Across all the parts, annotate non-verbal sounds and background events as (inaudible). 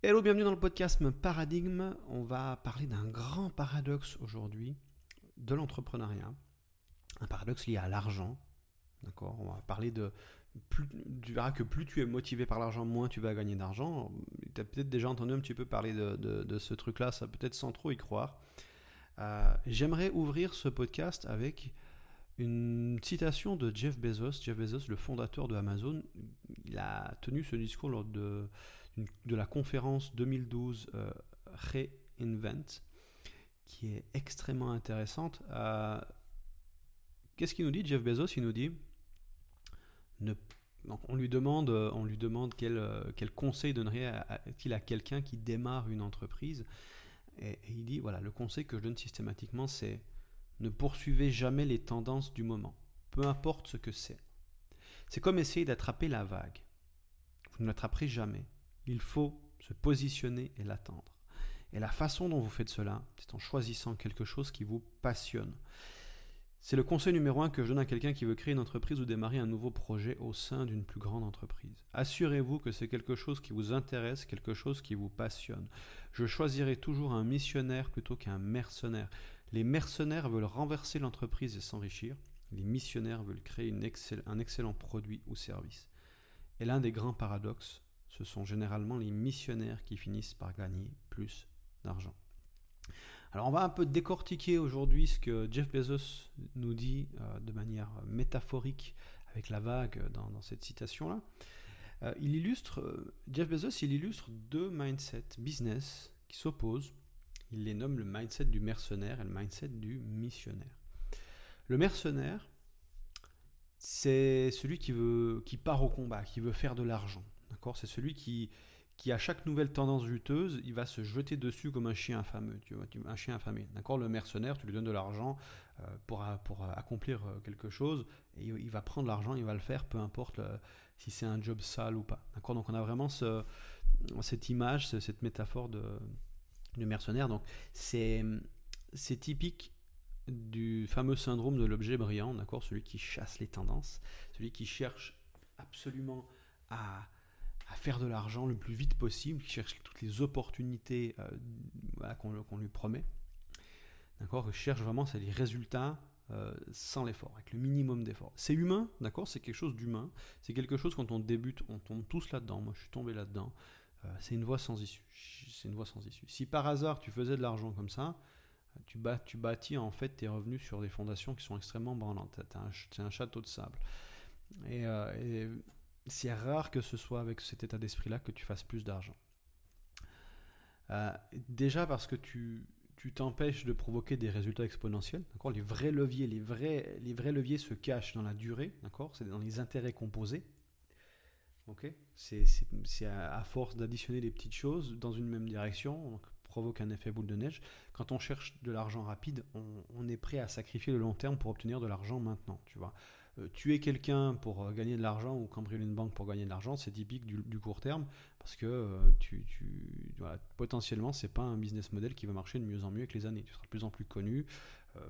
Hello, bienvenue dans le podcast Paradigme. On va parler d'un grand paradoxe aujourd'hui de l'entrepreneuriat. Un paradoxe lié à l'argent. D'accord? On va parler de. Plus, tu verras que plus tu es motivé par l'argent, moins tu vas gagner d'argent. Tu as peut-être déjà entendu un petit peu parler de, ce truc-là, ça peut-être sans trop y croire. Euh, j'aimerais ouvrir ce podcast avec une citation de Jeff Bezos. Jeff Bezos, le fondateur de Amazon, il a tenu ce discours lors de de la conférence 2012 euh, Reinvent, qui est extrêmement intéressante. Euh, qu'est-ce qu'il nous dit, Jeff Bezos? Il nous dit on lui demande, on lui demande quel, quel conseil donnerait-il à, quelqu'un qui démarre une entreprise? Et, il dit voilà, le conseil que je donne systématiquement, c'est ne poursuivez jamais les tendances du moment, peu importe ce que c'est. C'est comme essayer d'attraper la vague. Vous ne l'attraperez jamais il faut se positionner et l'attendre. Et la façon dont vous faites cela, c'est en choisissant quelque chose qui vous passionne. C'est le conseil numéro un que je donne à quelqu'un qui veut créer une entreprise ou démarrer un nouveau projet au sein d'une plus grande entreprise. Assurez-vous que c'est quelque chose qui vous intéresse, quelque chose qui vous passionne. Je choisirai toujours un missionnaire plutôt qu'un mercenaire. Les mercenaires veulent renverser l'entreprise et s'enrichir. Les missionnaires veulent créer un excellent produit ou service. Et l'un des grands paradoxes, ce sont généralement les missionnaires qui finissent par gagner plus d'argent. Alors on va un peu décortiquer aujourd'hui ce que Jeff Bezos nous dit euh, de manière métaphorique avec la vague dans, cette citation-là. Euh, euh, Jeff Bezos, il illustre deux mindsets business qui s'opposent. Il les nomme le mindset du mercenaire et le mindset du missionnaire. Le mercenaire, c'est celui qui, veut, qui part au combat, qui veut faire de l'argent. C'est celui qui, qui, à chaque nouvelle tendance juteuse, il va se jeter dessus comme un chien affamé. Tu vois, un chien affamé. D'accord Le mercenaire, tu lui donnes de l'argent euh, pour, pour accomplir euh, quelque chose, et il va prendre l'argent, il va le faire, peu importe euh, si c'est un job sale ou pas. D'accord Donc on a vraiment ce, cette image, cette métaphore de, du mercenaire. Donc c'est typique du fameux syndrome de l'objet brillant, d'accord Celui qui chasse les tendances, celui qui cherche absolument à à faire de l'argent le plus vite possible, qui cherche toutes les opportunités euh, qu'on lui promet. D'accord? Je cherche vraiment c'est les résultats euh, sans l'effort, avec le minimum d'effort. C'est humain, d'accord? C'est quelque chose d'humain. C'est quelque chose quand on débute, on tombe tous là-dedans. Moi, je suis tombé là-dedans. Euh, c'est une voie sans issue. C'est une voie sans issue. Si par hasard tu faisais de l'argent comme ça, tu, bâtis, en fait tes revenus sur des fondations qui sont extrêmement branlantes. C'est un, château de sable. Et c'est rare que ce soit avec cet état d'esprit-là que tu fasses plus d'argent. Euh, déjà parce que tu tu t'empêches de provoquer des résultats exponentiels. D'accord? Les vrais leviers, les vrais, les vrais leviers se cachent dans la durée. D'accord? C'est dans les intérêts composés. Ok? C'est à, force d'additionner des petites choses dans une même direction, donc provoque un effet boule de neige. Quand on cherche de l'argent rapide, on, on, est prêt à sacrifier le long terme pour obtenir de l'argent maintenant. Tu vois? Tuer quelqu'un pour euh, gagner de l'argent ou cambrioler une banque pour gagner de l'argent, c'est typique du, court terme parce que euh, tu, potentiellement, c'est pas un business model qui va marcher de mieux en mieux avec les années. Tu seras de plus en plus connu,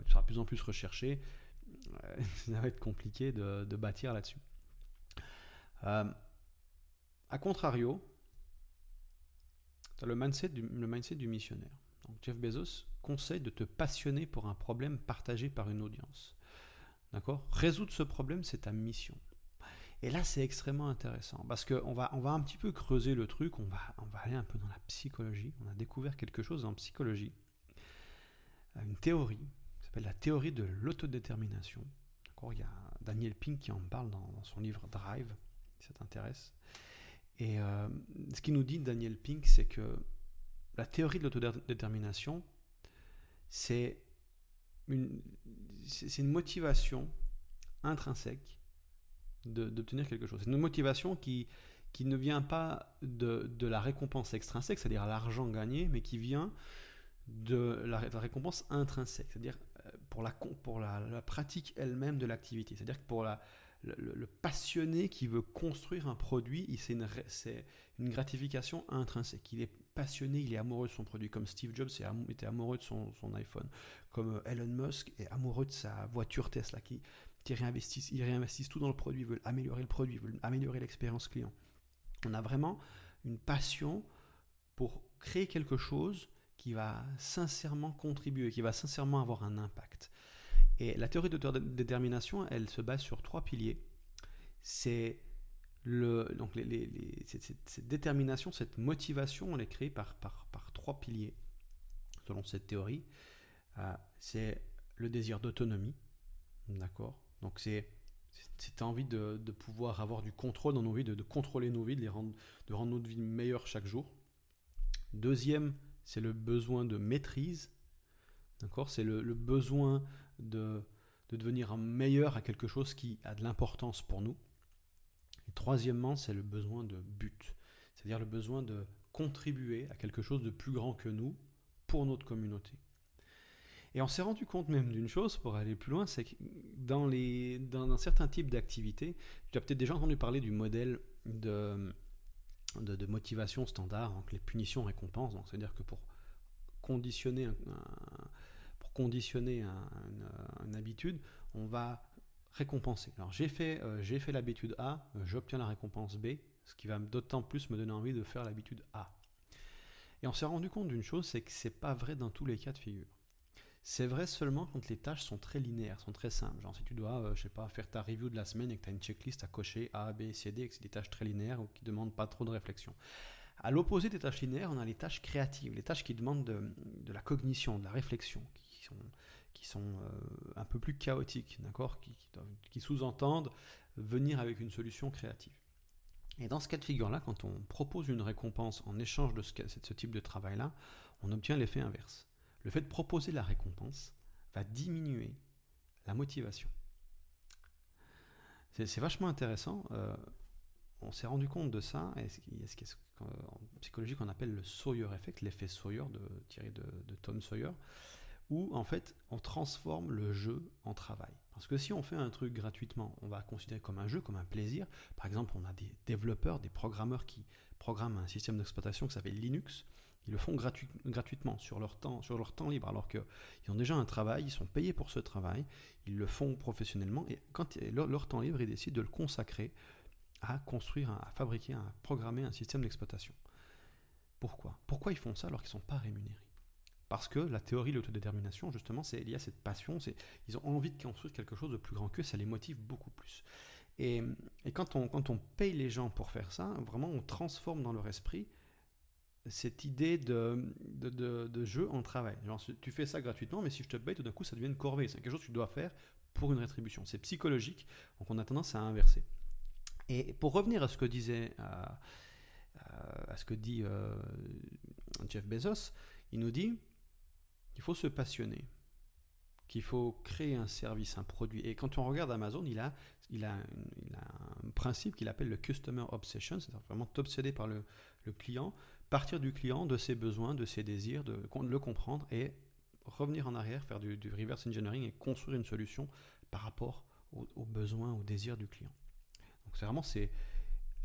tu seras de plus en plus recherché. (laughs) ça va être compliqué de, bâtir là-dessus. a contrario, tu as le mindset, du, missionnaire. Jeff Bezos conseille de te passionner pour un problème partagé par une audience. D'accord? Résoudre ce problème, c'est ta mission. Et là, c'est extrêmement intéressant parce qu'on va, on va un petit peu creuser le truc, on va, on va aller un peu dans la psychologie. On a découvert quelque chose en psychologie, une théorie qui s'appelle la théorie de l'autodétermination. D'accord? Il y a Daniel Pink qui en parle dans, son livre Drive, si ça t'intéresse. Et euh, ce qu'il nous dit, Daniel Pink, c'est que la théorie de l'autodétermination, c'est c'est une motivation intrinsèque d'obtenir quelque chose. C'est une motivation qui, qui ne vient pas de, de la récompense extrinsèque, c'est-à-dire l'argent gagné, mais qui vient de la, récompense intrinsèque, c'est-à-dire euh, pour, la, pour la, pratique elle-même de l'activité. C'est-à-dire que pour la, le, passionné qui veut construire un produit, c'est une, une, gratification intrinsèque. Est passionné, il est amoureux de son produit, comme Steve Jobs était amoureux de son, iPhone, comme euh, Elon Musk est amoureux de sa voiture Tesla, qui, qui réinvestissent, tout dans le produit, ils veulent améliorer le produit, ils veulent améliorer l'expérience client. On a vraiment une passion pour créer quelque chose qui va sincèrement contribuer, qui va sincèrement avoir un impact. Et la théorie d'autodétermination, elle se base sur trois piliers. C'est donc cette, détermination, cette motivation, elle est créée par, trois piliers, selon cette théorie. Euh, c'est le désir d'autonomie, d'accord? Donc c'est cette envie de, pouvoir avoir du contrôle dans nos vies, de, contrôler nos vies, de, rendre, de rendre notre vie meilleure chaque jour. Deuxième, c'est le besoin de maîtrise, d'accord? C'est le, besoin de devenir meilleur à quelque chose qui a de l'importance pour nous. Troisièmement, c'est le besoin de but, c'est-à-dire le besoin de contribuer à quelque chose de plus grand que nous pour notre communauté. Et on s'est rendu compte même d'une chose, pour aller plus loin, c'est que dans, les, dans un certain type d'activité, tu as peut-être déjà entendu parler du modèle de, de, motivation standard, donc les punitions récompenses. C'est-à-dire que pour conditionner, pour conditionner une habitude, on va récompenser. Alors j'ai fait, euh, fait l'habitude A, j'obtiens la récompense B, ce qui va d'autant plus me donner envie de faire l'habitude A. Et on s'est rendu compte d'une chose, c'est que c'est pas vrai dans tous les cas de figure. C'est vrai seulement quand les tâches sont très linéaires, sont très simples. Genre si tu dois, euh, je sais pas, faire ta review de la semaine et que tu as une checklist à cocher A, B, C, D, et que c'est des tâches très linéaires ou qui demandent pas trop de réflexion. À l'opposé des tâches linéaires, on a les tâches créatives, les tâches qui demandent de, la cognition, de la réflexion, qui sont, qui sont euh, un peu plus chaotiques, d'accord, qui, sous-entendent venir avec une solution créative. Et dans ce cas de figure-là, quand on propose une récompense en échange de ce, type de travail-là, on obtient l'effet inverse le fait de proposer la récompense va diminuer la motivation. C'est vachement intéressant. Euh, on s'est rendu compte de ça, et il psychologie qu'on appelle le Sawyer effect, l'effet Sawyer tiré de, Tom Sawyer, où en fait on transforme le jeu en travail. Parce que si on fait un truc gratuitement, on va considérer comme un jeu, comme un plaisir. Par exemple, on a des développeurs, des programmeurs qui programment un système d'exploitation qui s'appelle Linux. Ils le font gratuitement sur leur temps, sur leur temps libre, alors qu'ils ont déjà un travail, ils sont payés pour ce travail, ils le font professionnellement, et quand leur, leur temps libre, ils décident de le consacrer à construire, à fabriquer, à programmer un système d'exploitation. Pourquoi? Pourquoi ils font ça alors qu'ils ne sont pas rémunérés? Parce que la théorie de l'autodétermination, justement, c'est lié à cette passion, c'est ils ont envie de construire quelque chose de plus grand qu'eux, ça les motive beaucoup plus. Et, quand, on, quand on paye les gens pour faire ça, vraiment on transforme dans leur esprit cette idée de, de, jeu en travail. Tu fais ça gratuitement, mais si je te paye, tout d'un coup, ça devient une corvée. C'est quelque chose que tu dois faire pour une rétribution. C'est psychologique, donc on a tendance à inverser. Et pour revenir à ce que disait, à ce que dit euh, Jeff Bezos, il nous dit qu'il faut se passionner, qu'il faut créer un service, un produit. Et quand on regarde Amazon, il a, il a, il a un principe qu'il appelle le Customer Obsession, c'est-à-dire vraiment t'obséder par le, le client partir du client, de ses besoins, de ses désirs, de, le comprendre et revenir en arrière, faire du, reverse engineering et construire une solution par rapport aux, besoins, aux désirs du client. Donc c'est vraiment c'est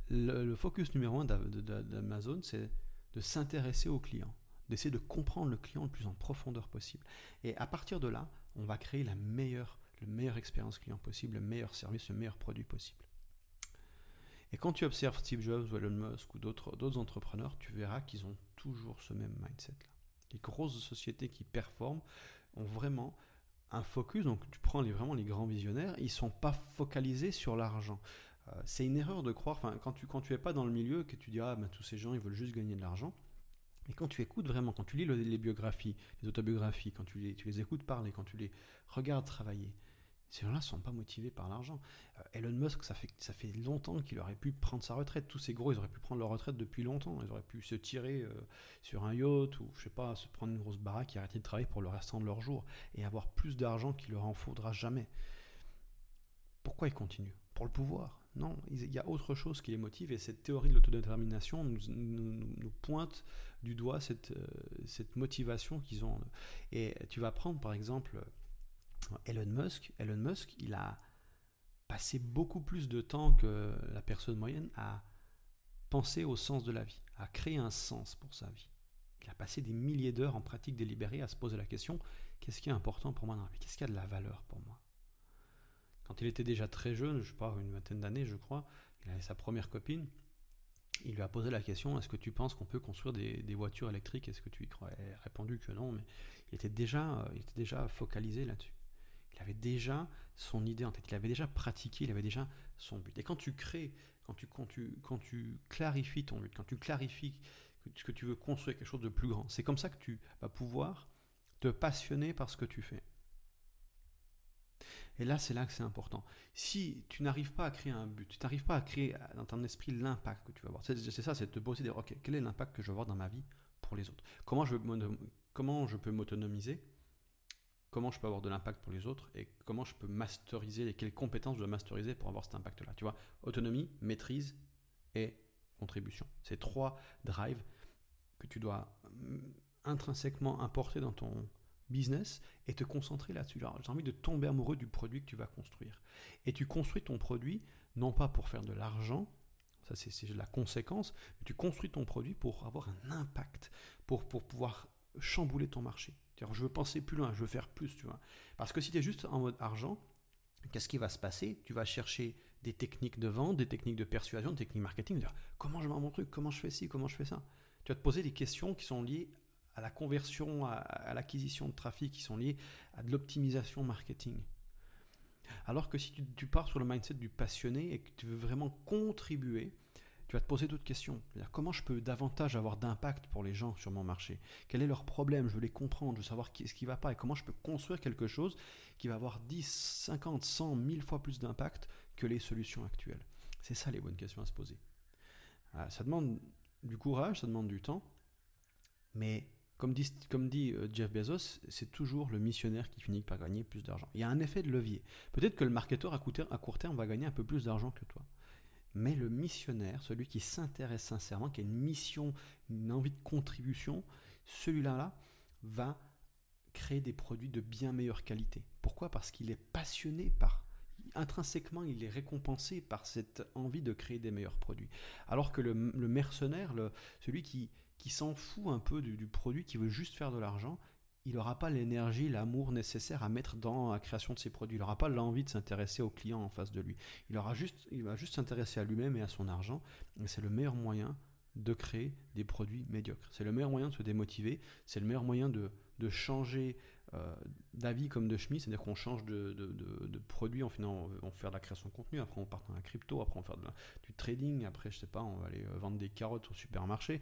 le, focus numéro un d'Amazon, c'est de s'intéresser au client, d'essayer de comprendre le client le plus en profondeur possible. Et à partir de là, on va créer la meilleure, le meilleure expérience client possible, le meilleur service, le meilleur produit possible. Et quand tu observes Steve Jobs ou Elon Musk ou d'autres entrepreneurs, tu verras qu'ils ont toujours ce même mindset-là. Les grosses sociétés qui performent ont vraiment un focus, donc tu prends les, vraiment les grands visionnaires, ils ne sont pas focalisés sur l'argent. Euh, c'est une erreur de croire, quand tu quand tu es pas dans le milieu, que tu dis ah ben, tous ces gens ils veulent juste gagner de l'argent. Et quand tu écoutes vraiment, quand tu lis les biographies, les autobiographies, quand tu les, écoutes parler, quand tu les regardes travailler, ces gens-là ne sont pas motivés par l'argent. Euh, Elon Musk, ça fait, ça fait longtemps qu'il aurait pu prendre sa retraite. Tous ces gros, ils auraient pu prendre leur retraite depuis longtemps. Ils auraient pu se tirer euh, sur un yacht ou, je sais pas, se prendre une grosse baraque et arrêter de travailler pour le restant de leur jour et avoir plus d'argent qu'il leur en faudra jamais. Pourquoi ils continuent? Pour le pouvoir Non, il y a autre chose qui les motive et cette théorie de l'autodétermination nous, nous, pointe du doigt cette, euh, cette motivation qu'ils ont. Et tu vas prendre par exemple Elon Musk, Elon Musk, il a passé beaucoup plus de temps que la personne moyenne à penser au sens de la vie, à créer un sens pour sa vie. Il a passé des milliers d'heures en pratique délibérée à se poser la question qu'est-ce qui est important pour moi dans la vie? Qu'est-ce qui a de la valeur pour moi? Quand il était déjà très jeune, je sais pas, une vingtaine d'années, je crois, il avait sa première copine. Il lui a posé la question est-ce que tu penses qu'on peut construire des, voitures électriques? Est-ce que tu y crois? A répondu que non, mais il était déjà, il était déjà focalisé là-dessus. Il avait déjà son idée en tête, il avait déjà pratiqué, il avait déjà son but. Et quand tu crées, quand tu, quand tu, quand tu clarifies ton but, quand tu clarifies que tu veux construire quelque chose de plus grand, c'est comme ça que tu vas pouvoir te passionner par ce que tu fais. Et là, c'est là que c'est important. Si tu n'arrives pas à créer un but, tu n'arrives pas à créer dans ton esprit l'impact que tu vas avoir, c'est ça, c'est de te poser des ok, quel est l'impact que je veux avoir dans ma vie pour les autres? Comment je, comment je peux m'autonomiser? Comment je peux avoir de l'impact pour les autres? Et comment je peux masteriser et quelles compétences je dois masteriser pour avoir cet impact-là? Tu vois, autonomie, maîtrise et contribution. C'est trois drives que tu dois mm, intrinsèquement importer dans ton business et te concentrer là-dessus. J'ai envie de tomber amoureux du produit que tu vas construire. Et tu construis ton produit non pas pour faire de l'argent, ça c'est la conséquence, mais tu construis ton produit pour avoir un impact, pour, pour pouvoir chambouler ton marché. Je veux penser plus loin, je veux faire plus, tu vois. Parce que si tu es juste en mode argent, qu'est-ce qui va se passer? Tu vas chercher des techniques de vente, des techniques de persuasion, des techniques marketing, comment je vends mon truc, comment je fais ci, comment je fais ça? Tu vas te poser des questions qui sont liées à la conversion, à, l'acquisition de trafic, qui sont liées à de l'optimisation marketing. Alors que si tu, pars sur le mindset du passionné et que tu veux vraiment contribuer, tu vas te poser d'autres questions. Comment je peux davantage avoir d'impact pour les gens sur mon marché? Quel est leur problème? Je veux les comprendre, je veux savoir ce qui ne va pas et comment je peux construire quelque chose qui va avoir 10, 50, 100, 1000 fois plus d'impact que les solutions actuelles? C'est ça les bonnes questions à se poser. Ah, ça demande du courage, ça demande du temps, mais comme dit, euh, Jeff Bezos, c'est toujours le missionnaire qui finit par gagner plus d'argent. Il y a un effet de levier. Peut-être que le marketeur à court terme va gagner un peu plus d'argent que toi. Mais le missionnaire, celui qui s'intéresse sincèrement, qui a une mission, une envie de contribution, celui-là là, va créer des produits de bien meilleure qualité. Pourquoi? Parce qu'il est passionné par intrinsèquement, il est récompensé par cette envie de créer des meilleurs produits. Alors que le, mercenaire, celui qui, qui s'en fout un peu du, produit, qui veut juste faire de l'argent, il n'aura pas l'énergie, l'amour nécessaire à mettre dans la création de ses produits. Il n'aura pas l'envie de s'intéresser au client en face de lui. Il, aura juste, il va juste s'intéresser à lui-même et à son argent. C'est le meilleur moyen de créer des produits médiocres. C'est le meilleur moyen de se démotiver. C'est le meilleur moyen de, changer euh, d'avis comme de chemise, c'est-à-dire qu'on change de, produit, en on, on fait de la création de contenu, après on part dans la crypto, après on faire du trading, après je sais pas, on va aller euh, vendre des carottes au supermarché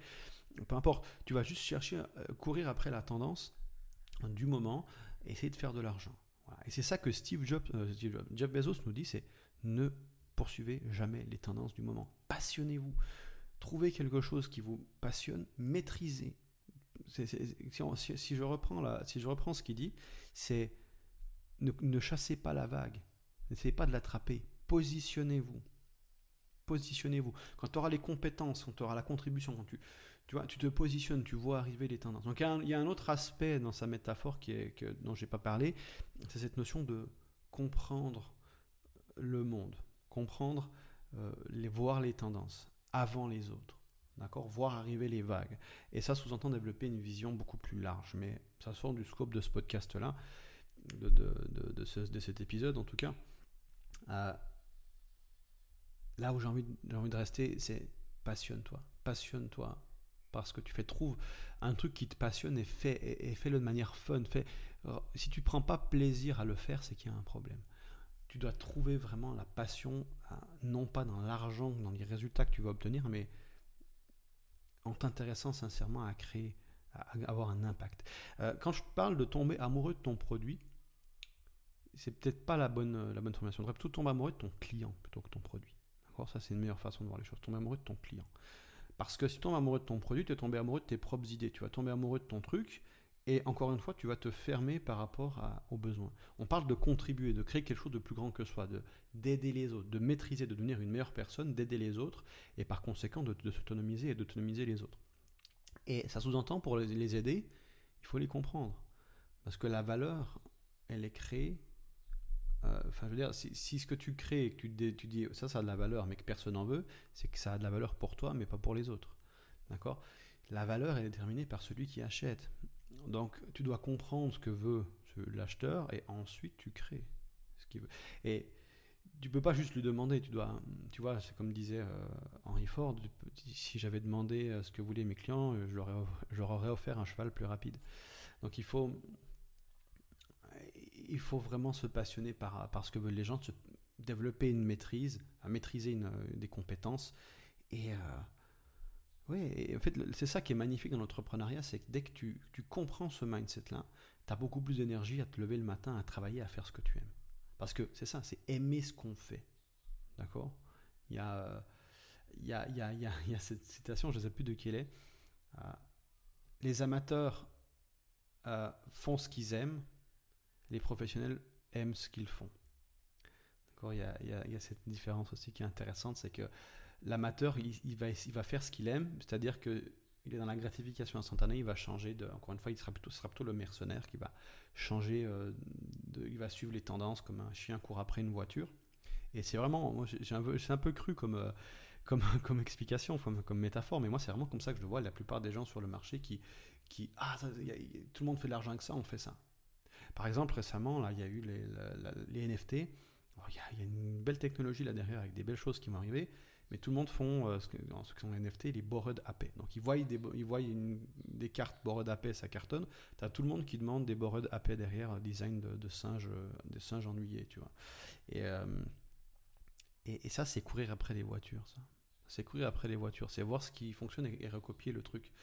peu importe, tu vas juste chercher, euh, courir après la tendance du moment, essayer de faire de l'argent. Et c'est ça que Steve Jobs, euh, Jeff Bezos nous dit, c'est ne poursuivez jamais les tendances du moment. Passionnez-vous. Trouvez quelque chose qui vous passionne, maîtrisez. si, je reprends si je reprends ce qu'il dit, c'est ne chassez pas la vague. N'essayez pas de l'attraper. Positionnez-vous. Positionnez-vous. Quand tu auras les compétences, quand tu auras la contribution, quand tu, tu vois, tu te positionnes, tu vois arriver les tendances. Donc il y a un, autre aspect dans sa métaphore qui est, que, dont pas parlé, c'est cette notion de comprendre le monde, comprendre, euh, les, voir les tendances avant les autres. D'accord? Voir arriver les vagues. Et ça sous-entend développer une vision beaucoup plus large. Mais ça sort du scope de ce podcast-là, de, de, de, de, cet épisode en tout cas. Euh, là où j'ai envie, envie de rester, c'est passionne-toi. Passionne-toi parce que tu fais trouve un truc qui te passionne et fais et, fais-le de manière fun. Fais, si tu prends pas plaisir à le faire, c'est qu'il y a un problème. Tu dois trouver vraiment la passion, non pas dans l'argent, dans les résultats que tu vas obtenir, mais en t'intéressant sincèrement à créer, à avoir un impact. Euh, quand je parle de tomber amoureux de ton produit, c'est peut-être pas la bonne, la bonne formation. Tu devrais plutôt tomber amoureux de ton client plutôt que ton produit. D'accord? Ça, c'est une meilleure façon de voir les choses. Tomber amoureux de ton client. Parce que si tu tombes amoureux de ton produit, tu es tombé amoureux de tes propres idées. Tu vas tomber amoureux de ton truc. Et encore une fois, tu vas te fermer par rapport aux besoins. On parle de contribuer, de créer quelque chose de plus grand que soi, de d'aider les autres, de maîtriser, de devenir une meilleure personne, d'aider les autres, et par conséquent de, s'autonomiser et d'autonomiser les autres. Et ça sous-entend pour les aider, il faut les comprendre. Parce que la valeur, elle est créée enfin, je veux dire, si, ce que tu crées tu, dis ça, ça a de la valeur, mais que personne n'en veut, c'est que ça a de la valeur pour toi, mais pas pour les autres. D'accord? La valeur est déterminée par celui qui achète. Donc, tu dois comprendre ce que veut l'acheteur et ensuite tu crées ce qu'il veut. Et tu peux pas juste lui demander, tu dois, tu vois, c'est comme disait euh, Henry Ford, si j'avais demandé euh, ce que voulaient mes clients, leur, je leur aurais offert un cheval plus rapide. Donc il faut, il faut vraiment se passionner par, par ce que veulent les gens, se développer une maîtrise, à maîtriser une, des compétences. Et, euh, en fait, c'est ça qui est magnifique dans l'entrepreneuriat, c'est que dès que tu, tu comprends ce mindset-là, tu as beaucoup plus d'énergie à te lever le matin, à travailler, à faire ce que tu aimes. Parce que c'est ça, c'est aimer ce qu'on fait. D'accord? Il y, a, il, y a, y a, y a cette citation, je ne sais plus de qui elle est. Euh, les amateurs euh, font ce qu'ils aiment, les professionnels aiment ce qu'ils font. Il y, a, cette différence aussi qui est intéressante, c'est que l'amateur, il, va, faire ce qu'il aime, c'est-à-dire que il est dans la gratification instantanée, il va changer de, encore une fois, il sera plutôt, le mercenaire qui va changer, euh, il va suivre les tendances comme un chien court après une voiture. Et c'est vraiment, c'est un peu cru comme, euh, (laughs) explication, comme, métaphore, mais moi, c'est vraiment comme ça que je le vois. La plupart des gens sur le marché qui, qui ah, tout le monde fait de l'argent que ça, on fait ça. Par exemple, récemment, là, il y a eu les, NFT. il, y a, une belle technologie là derrière avec des belles choses qui vont arriver, mais tout le monde font, euh, ce que, dans ce qui sont les NFT, les borrowed AP. Donc ils voient des, ils voient des cartes borrowed AP, ça cartonne. Tu as tout le monde qui demande des borrowed AP derrière, design de, singes, euh, des singes ennuyés, tu vois. Et, euh, ça, c'est courir après les voitures, ça. C'est courir après les voitures, c'est voir ce qui fonctionne et, recopier le truc.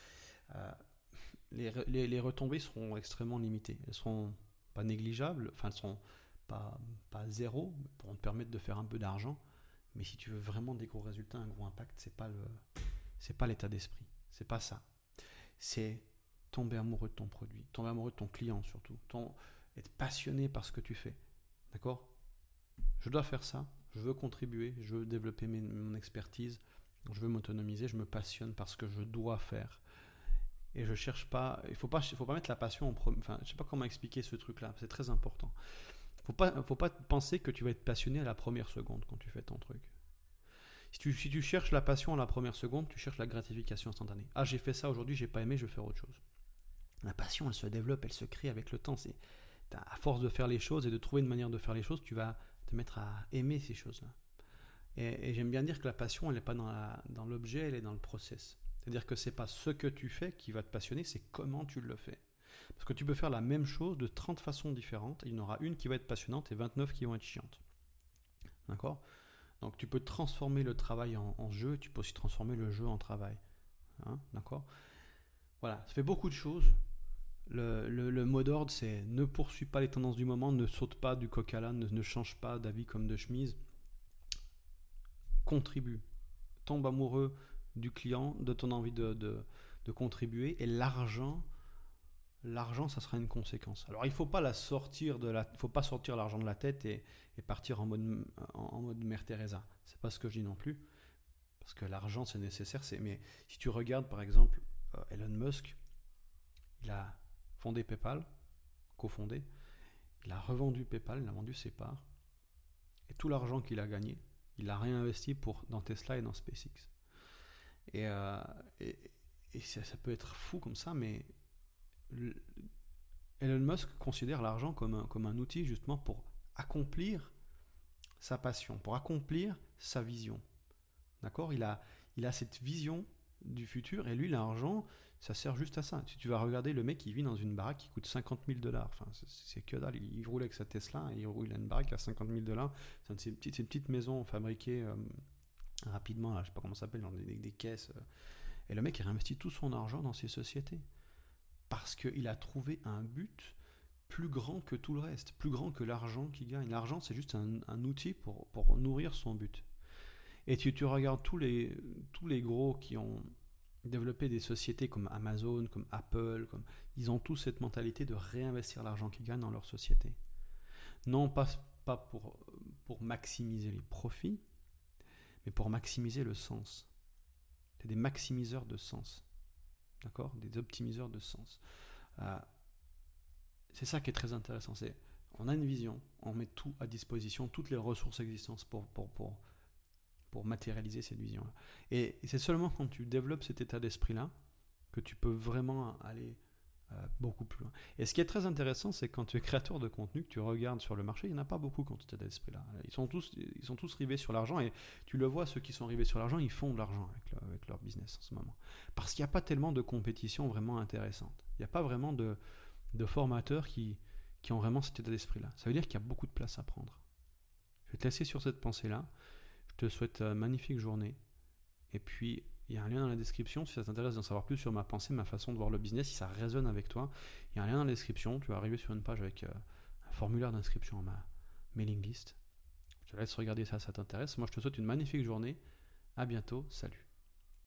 les, les, retombées seront extrêmement limitées. Elles seront pas négligeables, enfin, elles seront pas, pas zéro, pour te permettre de faire un peu d'argent. Mais si tu veux vraiment des gros résultats, un gros impact, c'est pas le, c'est pas l'état d'esprit. C'est pas ça. C'est tomber amoureux de ton produit, tomber amoureux de ton client surtout, ton, être passionné par ce que tu fais. D'accord? Je dois faire ça, je veux contribuer, je veux développer mon expertise, je veux m'autonomiser, je me passionne parce que je dois faire. Et je cherche pas, il faut pas, faut pas mettre la passion en premier. Enfin, je sais pas comment expliquer ce truc-là, c'est très important. Faut pas, faut pas penser que tu vas être passionné à la première seconde quand tu fais ton truc. Si tu, si tu cherches la passion à la première seconde, tu cherches la gratification instantanée. Ah, j'ai fait ça aujourd'hui, j'ai pas aimé, je vais faire autre chose. La passion, elle se développe, elle se crée avec le temps. C'est à force de faire les choses et de trouver une manière de faire les choses, tu vas te mettre à aimer ces choses-là. Et, j'aime bien dire que la passion, elle n'est pas dans l'objet, elle est dans le process. C'est-à-dire que c'est pas ce que tu fais qui va te passionner, c'est comment tu le fais. Parce que tu peux faire la même chose de 30 façons différentes, il y en aura une qui va être passionnante et 29 qui vont être chiantes. D'accord? Donc tu peux transformer le travail en, jeu, tu peux aussi transformer le jeu en travail. Hein D'accord? Voilà, ça fait beaucoup de choses. Le, mot d'ordre, c'est ne poursuis pas les tendances du moment, ne saute pas du coq à l'âne, ne, change pas d'avis comme de chemise. Contribue. Tombe amoureux du client, de ton envie de, de contribuer. Et l'argent, l'argent, ça sera une conséquence. Alors, il ne faut pas la sortir de la, faut pas sortir l'argent de la tête et, partir en mode, en, mode Mère Teresa. C'est pas ce que je dis non plus, parce que l'argent c'est nécessaire. C'est, mais si tu regardes par exemple euh, Elon Musk, il a fondé PayPal, cofondé, il a revendu PayPal, il a vendu ses parts, et tout l'argent qu'il a gagné, il l'a réinvesti pour dans Tesla et dans SpaceX. Et, euh, ça, peut être fou comme ça, mais Elon Musk considère l'argent comme un, comme un outil justement pour accomplir sa passion, pour accomplir sa vision. D'accord? Il a, il a cette vision du futur et lui, l'argent, ça sert juste à ça. Si tu vas regarder le mec qui vit dans une baraque qui coûte 50 000 dollars, enfin, c'est que dalle. Il, roule avec sa Tesla et il roule une baraque à 50 000 dollars. C'est une petite, petite maison fabriquée euh, rapidement, là, je sais pas comment ça s'appelle, dans des, caisses. Euh. et le mec, il réinvestit tout son argent dans ces sociétés parce qu'il a trouvé un but plus grand que tout le reste, plus grand que l'argent qu'il gagne. L'argent, c'est juste un, outil pour, pour, nourrir son but. Et tu, tu regardes tous les, tous les gros qui ont développé des sociétés comme Amazon, comme Apple, comme, ils ont tous cette mentalité de réinvestir l'argent qu'ils gagnent dans leur société. Non pas, pas pour, pour maximiser les profits, mais pour maximiser le sens. C'est des maximiseurs de sens. D'accord? Des optimiseurs de sens. Euh, c'est ça qui est très intéressant. C'est on a une vision, on met tout à disposition, toutes les ressources existantes pour, pour, pour, pour matérialiser cette vision-là. Et c'est seulement quand tu développes cet état d'esprit-là que tu peux vraiment aller euh, beaucoup plus loin. Et ce qui est très intéressant, c'est quand tu es créateur de contenu, que tu regardes sur le marché, il n'y en a pas beaucoup qui ont cet état d'esprit-là. Ils sont, tous, ils sont tous rivés sur l'argent, et tu le vois, ceux qui sont rivés sur l'argent, ils font de l'argent avec, leur business en ce moment. Parce qu'il n'y a pas tellement de compétition vraiment intéressante. Il n'y a pas vraiment de, formateurs qui, qui ont vraiment cet état d'esprit-là. Ça veut dire qu'il y a beaucoup de place à prendre. Je vais te laisser sur cette pensée-là. Je te souhaite une magnifique journée. Et puis, il y a un lien dans la description si ça t'intéresse d'en savoir plus sur ma pensée, ma façon de voir le business, si ça résonne avec toi. Il y a un lien dans la description. Tu vas arriver sur une page avec euh, un formulaire d'inscription à ma mailing list. Je te laisse regarder ça, ça t'intéresse. Moi, je te souhaite une magnifique journée. À bientôt. Salut.